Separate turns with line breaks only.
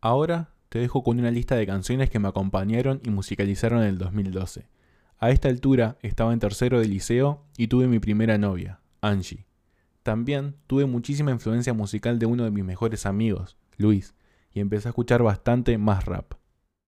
Ahora te dejo con una lista de canciones que me acompañaron y musicalizaron en el 2012. A esta altura estaba en tercero de liceo y tuve mi primera novia, Angie. También tuve muchísima influencia musical de uno de mis mejores amigos, Luis, y empecé a escuchar bastante más rap.